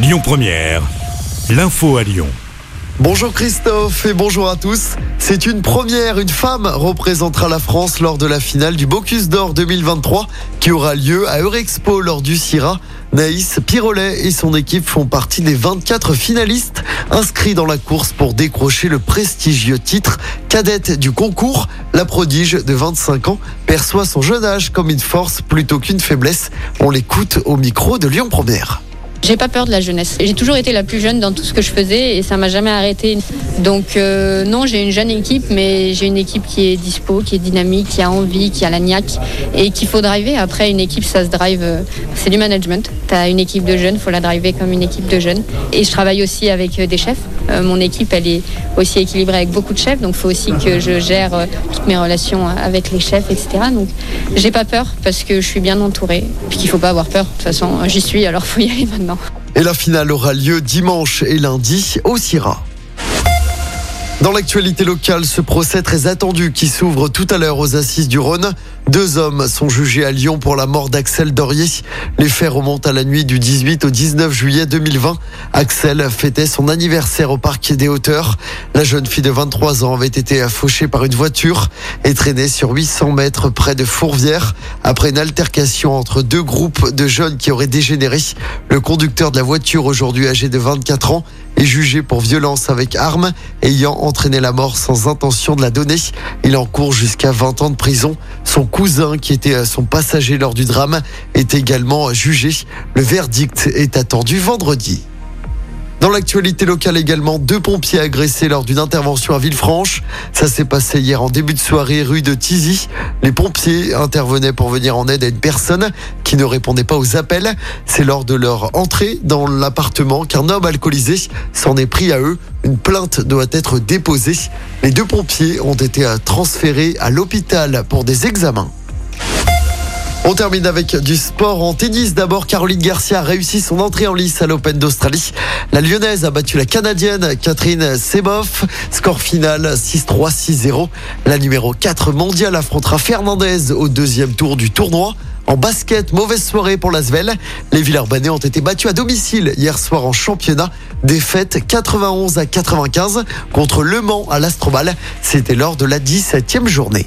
Lyon Première, l'info à Lyon. Bonjour Christophe et bonjour à tous. C'est une première, une femme représentera la France lors de la finale du Bocuse d'Or 2023 qui aura lieu à Eurexpo lors du CIRA. Naïs Pirolet et son équipe font partie des 24 finalistes inscrits dans la course pour décrocher le prestigieux titre cadette du concours. La prodige de 25 ans perçoit son jeune âge comme une force plutôt qu'une faiblesse. On l'écoute au micro de Lyon Première. J'ai pas peur de la jeunesse. J'ai toujours été la plus jeune dans tout ce que je faisais et ça m'a jamais arrêté. Donc euh, non, j'ai une jeune équipe, mais j'ai une équipe qui est dispo, qui est dynamique, qui a envie, qui a la niaque et qu'il faut driver. Après, une équipe, ça se drive, euh, c'est du management. Tu as une équipe de jeunes, faut la driver comme une équipe de jeunes. Et je travaille aussi avec euh, des chefs. mon équipe, elle est aussi équilibrée avec beaucoup de chefs, donc il faut aussi que je gère toutes mes relations avec les chefs, etc. Donc j'ai pas peur parce que je suis bien entourée, puis qu'il faut pas avoir peur. De toute façon, j'y suis, alors faut y aller maintenant. Et la finale aura lieu dimanche et lundi au CIRA. Dans l'actualité locale, ce procès très attendu qui s'ouvre tout à l'heure aux assises du Rhône. Deux hommes sont jugés à Lyon pour la mort d'Axel Dorier. Les faits remontent à la nuit du 18 au 19 juillet 2020. Axel fêtait son anniversaire au parc des Hauteurs. La jeune fille de 23 ans avait été fauchée par une voiture et traînée sur 800 mètres près de Fourvière après une altercation entre deux groupes de jeunes qui auraient dégénéré. Le conducteur de la voiture, aujourd'hui âgé de 24 ans, est jugé pour violence avec arme ayant entraîné la mort sans intention de la donner. Il encourt jusqu'à 20 ans de prison. Son cousin, qui était son passager lors du drame, est également jugé. Le verdict est attendu vendredi. Dans l'actualité locale également, deux pompiers agressés lors d'une intervention à Villefranche. Ça s'est passé hier en début de soirée rue de Tizy. Les pompiers intervenaient pour venir en aide à une personne qui ne répondait pas aux appels. C'est lors de leur entrée dans l'appartement qu'un homme alcoolisé s'en est pris à eux. Une plainte doit être déposée. Les deux pompiers ont été transférés à l'hôpital pour des examens. On termine avec du sport en tennis. D'abord, Caroline Garcia a réussi son entrée en lice à l'Open d'Australie. La Lyonnaise a battu la Canadienne Catherine Seboff. Score final 6-3, 6-0. La numéro 4 mondiale affrontera Fernandez au deuxième tour du tournoi. En basket, mauvaise soirée pour l'Asvel. Les Villeurbanais ont été battus à domicile hier soir en championnat. Défaite 91 à 95 contre Le Mans à l'Astrobal. C'était lors de la 17e journée.